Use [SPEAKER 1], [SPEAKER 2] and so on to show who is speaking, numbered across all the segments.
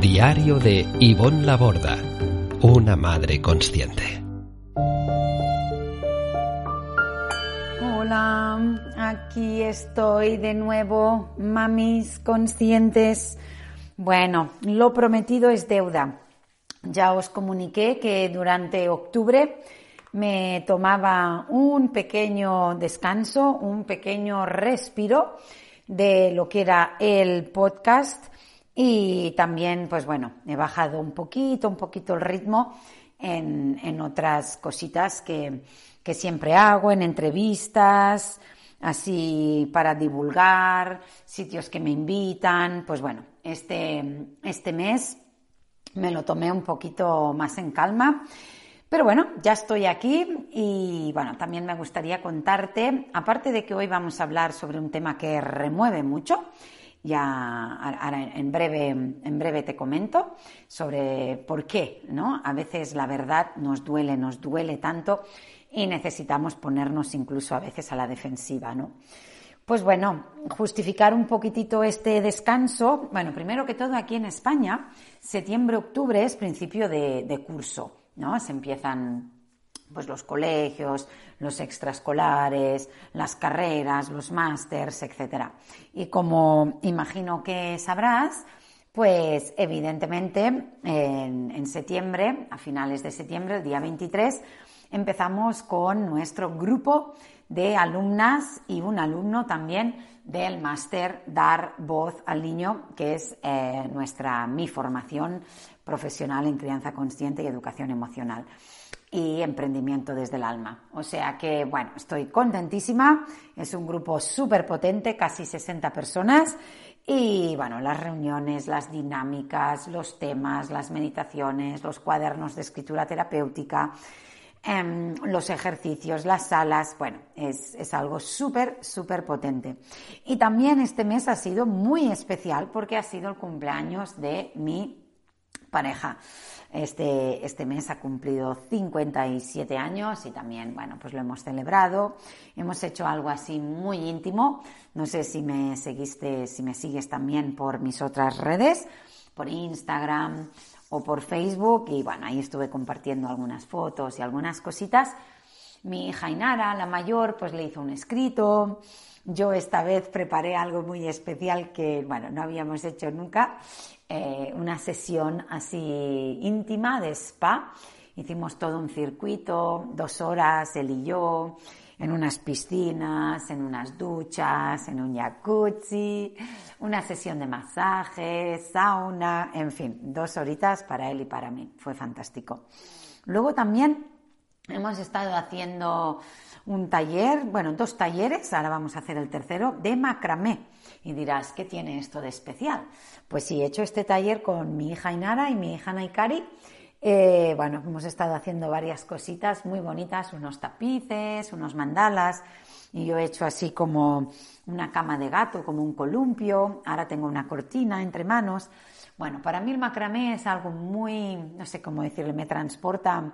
[SPEAKER 1] Diario de Ivonne Laborda, una madre consciente.
[SPEAKER 2] Hola, aquí estoy de nuevo, mamis conscientes. Bueno, lo prometido es deuda. Ya os comuniqué que durante octubre me tomaba un pequeño descanso, un pequeño respiro de lo que era el podcast y también, pues bueno, he bajado un poquito, un poquito el ritmo en, en otras cositas que, que siempre hago, en entrevistas, así para divulgar, sitios que me invitan. Pues bueno, este, este mes me lo tomé un poquito más en calma. Pero bueno, ya estoy aquí y bueno, también me gustaría contarte, aparte de que hoy vamos a hablar sobre un tema que remueve mucho, ya en breve, en breve te comento sobre por qué, ¿no? A veces la verdad nos duele, nos duele tanto y necesitamos ponernos incluso a veces a la defensiva, ¿no? Pues bueno, justificar un poquitito este descanso. Bueno, primero que todo aquí en España, septiembre-octubre es principio de, de curso, ¿no? Se empiezan pues los colegios, los extraescolares, las carreras, los másters, etc. Y como imagino que sabrás, pues evidentemente en, septiembre, a finales de septiembre, el día 23, empezamos con nuestro grupo de alumnas y un alumno también del máster Dar Voz al Niño, que es eh, nuestra mi formación profesional en crianza consciente y educación emocional y emprendimiento desde el alma. O sea que, bueno, estoy contentísima. Es un grupo súper potente, casi 60 personas. Y bueno, las reuniones, las dinámicas, los temas, las meditaciones, los cuadernos de escritura terapéutica, em, los ejercicios, las salas, bueno, es, es algo súper, súper potente. Y también este mes ha sido muy especial porque ha sido el cumpleaños de mi pareja. Este, este mes ha cumplido 57 años y también, bueno, pues lo hemos celebrado. Hemos hecho algo así muy íntimo. No sé si me seguiste, si me sigues también por mis otras redes, por Instagram o por Facebook. Y bueno, ahí estuve compartiendo algunas fotos y algunas cositas. Mi hija Inara, la mayor, pues le hizo un escrito. Yo esta vez preparé algo muy especial que, bueno, no habíamos hecho nunca eh, una sesión así íntima de spa. Hicimos todo un circuito, dos horas, él y yo, en unas piscinas, en unas duchas, en un jacuzzi, una sesión de masajes, sauna, en fin, dos horitas para él y para mí. Fue fantástico. Luego también hemos estado haciendo un taller, bueno, dos talleres, ahora vamos a hacer el tercero, de macramé. Y dirás, ¿qué tiene esto de especial? Pues sí, he hecho este taller con mi hija Inara y mi hija Naikari. Eh, bueno, hemos estado haciendo varias cositas muy bonitas, unos tapices, unos mandalas, y yo he hecho así como una cama de gato, como un columpio, ahora tengo una cortina entre manos. Bueno, para mí el macramé es algo muy, no sé cómo decirle, me transporta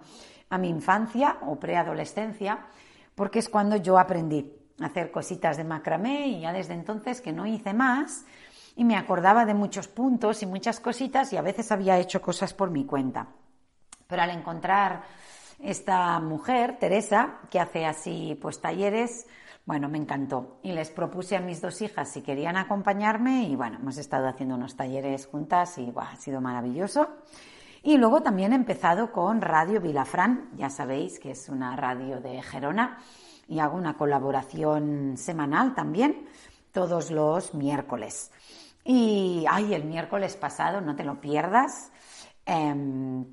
[SPEAKER 2] a mi infancia o preadolescencia, porque es cuando yo aprendí hacer cositas de macramé y ya desde entonces que no hice más y me acordaba de muchos puntos y muchas cositas y a veces había hecho cosas por mi cuenta. Pero al encontrar esta mujer, Teresa, que hace así pues talleres, Bueno, me encantó. Y les propuse a mis dos hijas si querían acompañarme y bueno, hemos estado haciendo unos talleres juntas y ha sido maravilloso. Y luego también he empezado con Radio Vilafrán, ya sabéis que es una radio de Gerona y hago una colaboración semanal también todos los miércoles. Y, ay, el miércoles pasado, no te lo pierdas, em,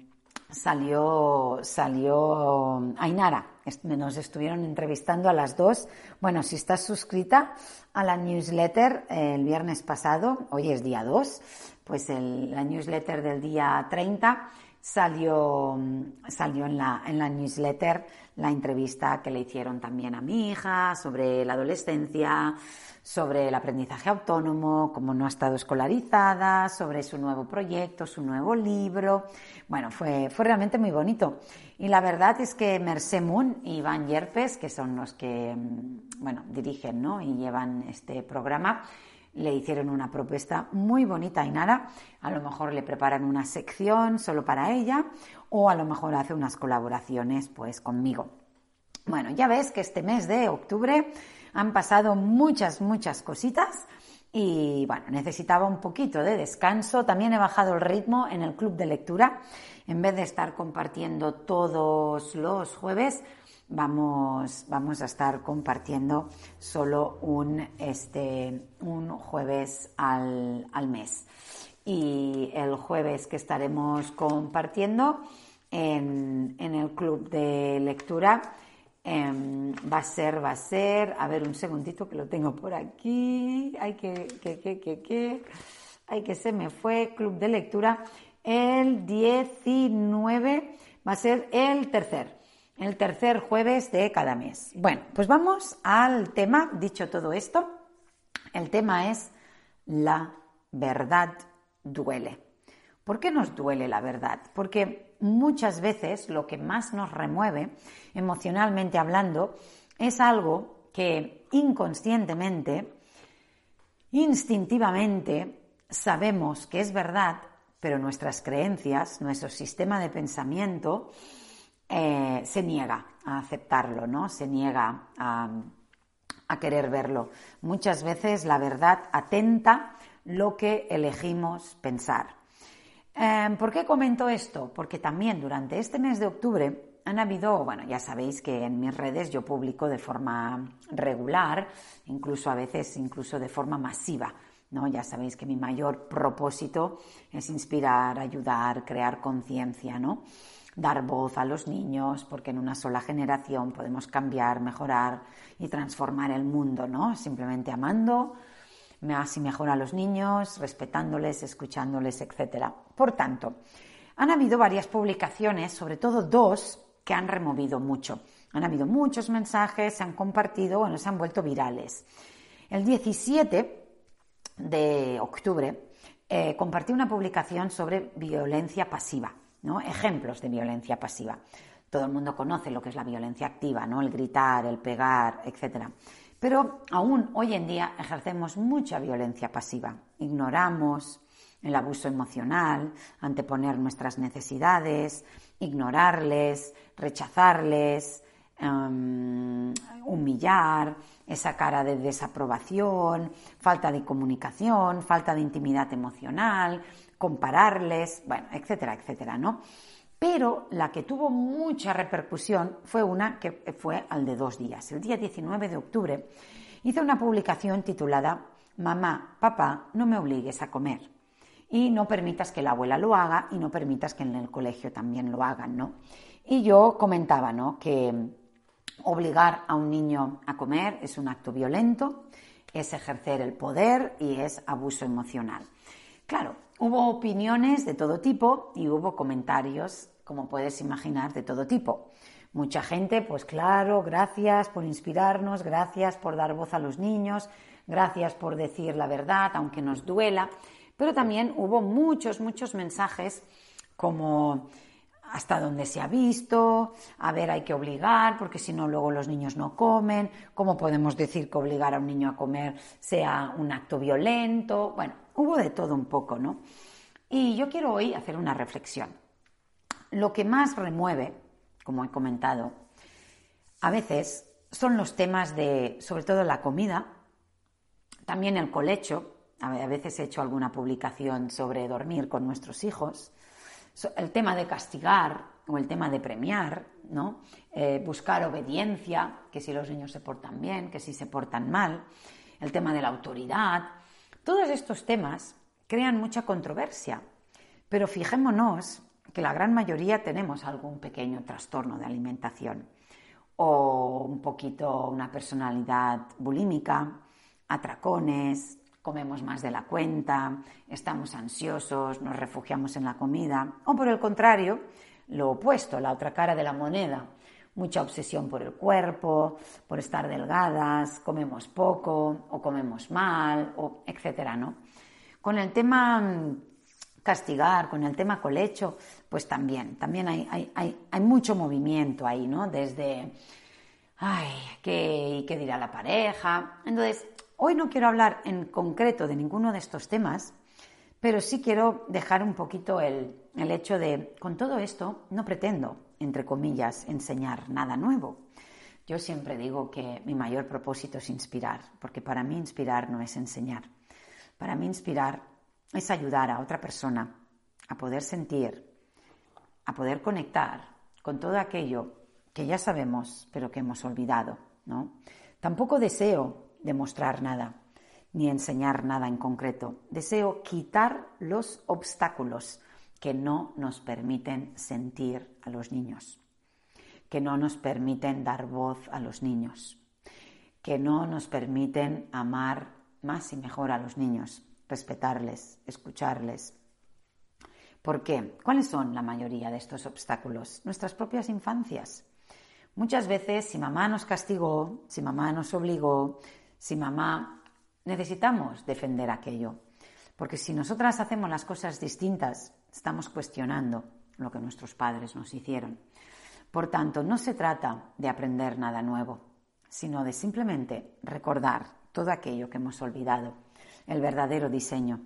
[SPEAKER 2] salió, salió Ainara. Nos estuvieron entrevistando a las dos. Bueno, si estás suscrita a la newsletter el viernes pasado, hoy es día 2, pues la newsletter del día 30 salió, salió en, la, en la newsletter la entrevista que le hicieron también a mi hija sobre la adolescencia, sobre el aprendizaje autónomo, cómo no ha estado escolarizada, sobre su nuevo proyecto, su nuevo libro. Bueno, fue, fue realmente muy bonito. Y la verdad es que Mercé Moon y Iván Yerpes, que son los que mm, bueno, dirigen ¿no? y llevan este programa, le hicieron una propuesta muy bonita a Inara. A lo mejor le preparan una sección solo para ella o a lo mejor hace unas colaboraciones pues conmigo. Bueno, ya ves que este mes de octubre han pasado muchas, muchas cositas y bueno, necesitaba un poquito de descanso. También he bajado el ritmo en el club de lectura. En vez de estar compartiendo todos los jueves, vamos, vamos a estar compartiendo solo un, este, un jueves al, al mes. Y el jueves que estaremos compartiendo en, en el club de lectura Em, va a ser, va a ser, a ver un segundito que lo tengo por aquí, hay que, que, que, que, que, hay que se me fue, club de lectura, el 19 va a ser el tercer, el tercer jueves de cada mes. Bueno, pues vamos al tema, dicho todo esto, el tema es la verdad duele. ¿Por qué nos duele la verdad? Porque muchas veces lo que más nos remueve, emocionalmente hablando, es algo que inconscientemente, instintivamente, sabemos que es verdad, pero nuestras creencias, nuestro sistema de pensamiento, eh, se niega a aceptarlo, ¿no? Se niega a, querer verlo. Muchas veces la verdad atenta lo que elegimos pensar. Em, ¿Por qué comento esto? Porque también durante este mes de octubre han habido, bueno, ya sabéis que en mis redes yo publico de forma regular, incluso a veces incluso de forma masiva. ¿No? Ya sabéis que mi mayor propósito es inspirar, ayudar, crear conciencia, ¿no? dar voz a los niños, porque en una sola generación podemos cambiar, mejorar y transformar el mundo, ¿no? Simplemente amando, así mejor a los niños, respetándoles, escuchándoles, etc. Por tanto, han habido varias publicaciones, sobre todo dos, que han removido mucho. Han habido muchos mensajes, se han compartido, bueno, se han vuelto virales. El 17 de octubre eh, compartí una publicación sobre violencia pasiva, ¿no? Ejemplos de violencia pasiva. Todo el mundo conoce lo que es la violencia activa, ¿no? El gritar, el pegar, etcétera. Pero aún hoy en día ejercemos mucha violencia pasiva. Ignoramos el abuso emocional, anteponer nuestras necesidades, ignorarles, rechazarles, em, humillar, esa cara de desaprobación, falta de comunicación, falta de intimidad emocional, compararles, bueno, etcétera, etcétera, ¿no? pero la que tuvo mucha repercusión fue una que fue al de dos días. El día 19 de octubre hice una publicación titulada Mamá, papá, no me obligues a comer. Y no permitas que la abuela lo haga y no permitas que en el colegio también lo hagan, ¿no? Y yo comentaba, ¿no? Que obligar a un niño a comer es un acto violento, es ejercer el poder y es abuso emocional. Claro, hubo opiniones de todo tipo y hubo comentarios como puedes imaginar, de todo tipo. Mucha gente, pues claro, gracias por inspirarnos, gracias por dar voz a los niños, gracias por decir la verdad, aunque nos duela, pero también hubo muchos, muchos mensajes como hasta dónde se ha visto, a ver, hay que obligar, porque si no, luego los niños no comen, cómo podemos decir que obligar a un niño a comer sea un acto violento, bueno, hubo de todo un poco, ¿no? Y yo quiero hoy hacer una reflexión. Lo que más remueve, como he comentado, a veces son los temas de, sobre todo la comida, también el colecho. A veces he hecho alguna publicación sobre dormir con nuestros hijos. El tema de castigar o el tema de premiar, ¿no? Eh, buscar obediencia, que si los niños se portan bien, que si se portan mal. El tema de la autoridad. Todos estos temas crean mucha controversia. Pero fijémonos que la gran mayoría tenemos algún pequeño trastorno de alimentación o un poquito una personalidad bulímica, atracones, comemos más de la cuenta, estamos ansiosos, nos refugiamos en la comida, o por el contrario, lo opuesto, la otra cara de la moneda, mucha obsesión por el cuerpo, por estar delgadas, comemos poco o comemos mal, o etcétera, ¿no? Con el tema mm, castigar, con el tema colecho, pues también, también hay, hay, mucho movimiento ahí, ¿no? Desde, ay, ¿qué, ¿qué dirá la pareja? Entonces, hoy no quiero hablar en concreto de ninguno de estos temas, pero sí quiero dejar un poquito el, el hecho de, con todo esto, no pretendo, entre comillas, enseñar nada nuevo. Yo siempre digo que mi mayor propósito es inspirar, porque para mí inspirar no es enseñar. Para mí inspirar es ayudar a otra persona a poder sentir, a poder conectar con todo aquello que ya sabemos, pero que hemos olvidado, ¿no? Tampoco deseo demostrar nada, ni enseñar nada en concreto. Deseo quitar los obstáculos que no nos permiten sentir a los niños, que no nos permiten dar voz a los niños, que no nos permiten amar más y mejor a los niños, respetarles, escucharles. ¿Por qué? ¿Cuáles son la mayoría de estos obstáculos? Nuestras propias infancias. Muchas veces, si mamá nos castigó, si mamá nos obligó, si mamá... Necesitamos defender aquello. Porque si nosotras hacemos las cosas distintas, estamos cuestionando lo que nuestros padres nos hicieron. Por tanto, no se trata de aprender nada nuevo, sino de simplemente recordar todo aquello que hemos olvidado el verdadero diseño.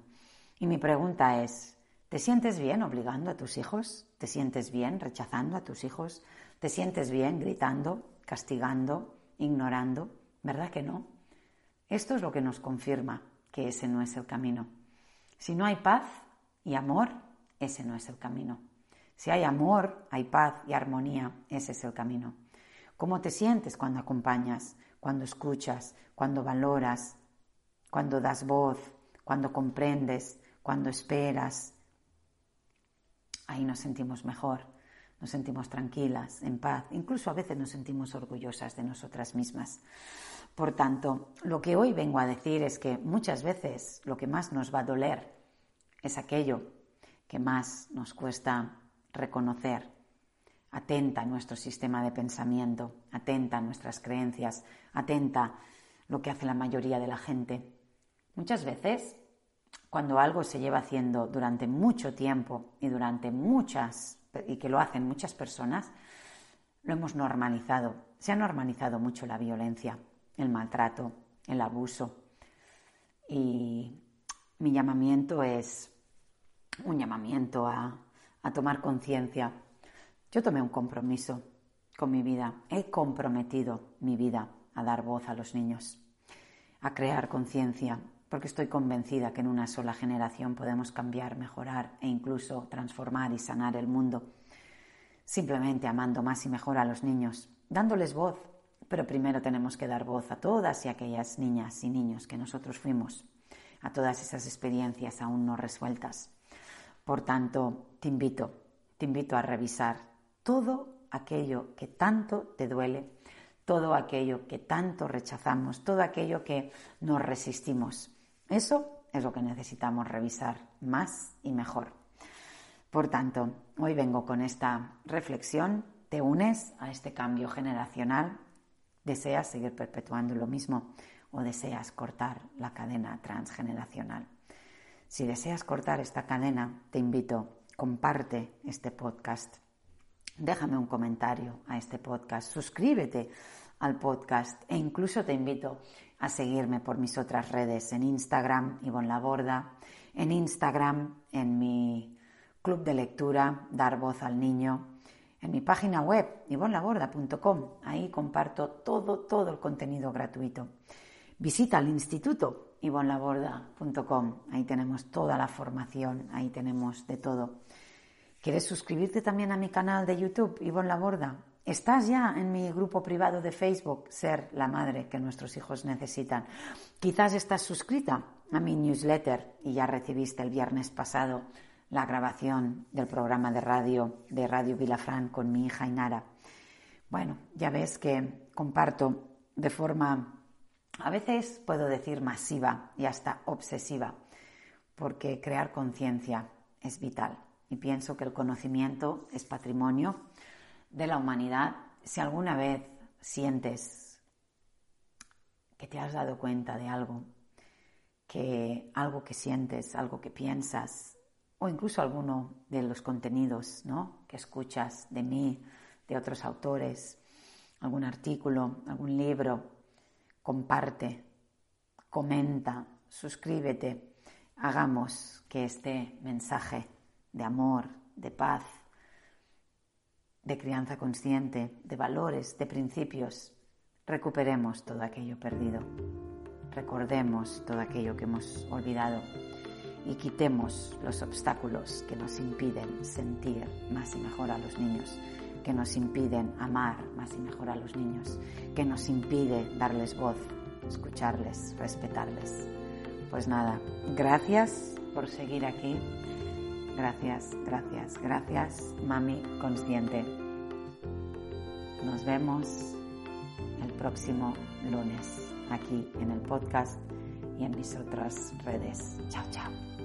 [SPEAKER 2] Y mi pregunta es, ¿te sientes bien obligando a tus hijos? ¿Te sientes bien rechazando a tus hijos? ¿Te sientes bien gritando, castigando, ignorando? ¿Verdad que no? Esto es lo que nos confirma que ese no es el camino. Si no hay paz y amor, ese no es el camino. Si hay amor, hay paz y armonía, ese es el camino. ¿Cómo te sientes cuando acompañas, cuando escuchas, cuando valoras, cuando das voz, cuando comprendes, cuando esperas. Ahí nos sentimos mejor, nos sentimos tranquilas, en paz, incluso a veces nos sentimos orgullosas de nosotras mismas. Por tanto, lo que hoy vengo a decir es que muchas veces lo que más nos va a doler es aquello que más nos cuesta reconocer. Atenta a nuestro sistema de pensamiento, atenta a nuestras creencias, atenta lo que hace la mayoría de la gente. Muchas veces, cuando algo se lleva haciendo durante mucho tiempo y durante muchas, y que lo hacen muchas personas, lo hemos normalizado. Se ha normalizado mucho la violencia, el maltrato, el abuso. Y mi llamamiento es un llamamiento a, a tomar conciencia. Yo tomé un compromiso con mi vida. He comprometido mi vida a dar voz a los niños, a crear conciencia, porque estoy convencida que en una sola generación podemos cambiar, mejorar e incluso transformar y sanar el mundo. Simplemente amando más y mejor a los niños, dándoles voz, pero primero tenemos que dar voz a todas y aquellas niñas y niños que nosotros fuimos, a todas esas experiencias aún no resueltas. Por tanto, te invito, te invito a revisar todo aquello que tanto te duele, todo aquello que tanto rechazamos, todo aquello que nos resistimos eso es lo que necesitamos revisar más y mejor. Por tanto, hoy vengo con esta reflexión. ¿Te unes a este cambio generacional? ¿Deseas seguir perpetuando lo mismo o deseas cortar la cadena transgeneracional? Si deseas cortar esta cadena, te invito, comparte este podcast. Déjame un comentario a este podcast, suscríbete al podcast e incluso te invito a seguirme por mis otras redes en Instagram, Ivonne Laborda, en Instagram, en mi club de lectura, Dar Voz al Niño, en mi página web, ivonlaborda.com. Ahí comparto todo, todo el contenido gratuito. Visita el instituto ivonlaborda.com. Ahí tenemos toda la formación, ahí tenemos de todo. ¿Quieres suscribirte también a mi canal de YouTube, Ivonne Laborda? ¿Estás ya en mi grupo privado de Facebook, Ser la Madre que nuestros hijos necesitan? Quizás estás suscrita a mi newsletter y ya recibiste el viernes pasado la grabación del programa de radio de Radio Vilafrán con mi hija Inara. Bueno, ya ves que comparto de forma, a veces puedo decir masiva y hasta obsesiva, porque crear conciencia es vital y pienso que el conocimiento es patrimonio de la humanidad. Si alguna vez sientes que te has dado cuenta de algo, que algo que sientes, algo que piensas, o incluso alguno de los contenidos ¿no? que escuchas de mí, de otros autores, algún artículo, algún libro, comparte, comenta, suscríbete, hagamos que este mensaje de amor, de paz, de crianza consciente, de valores, de principios. Recuperemos todo aquello perdido. Recordemos todo aquello que hemos olvidado y quitemos los obstáculos que nos impiden sentir más y mejor a los niños, que nos impiden amar más y mejor a los niños, que nos impide darles voz, escucharles, respetarles. Pues nada, gracias por seguir aquí Gracias, gracias, gracias, mami consciente. Nos vemos el próximo lunes aquí en el podcast y en mis otras redes. Chao, chao.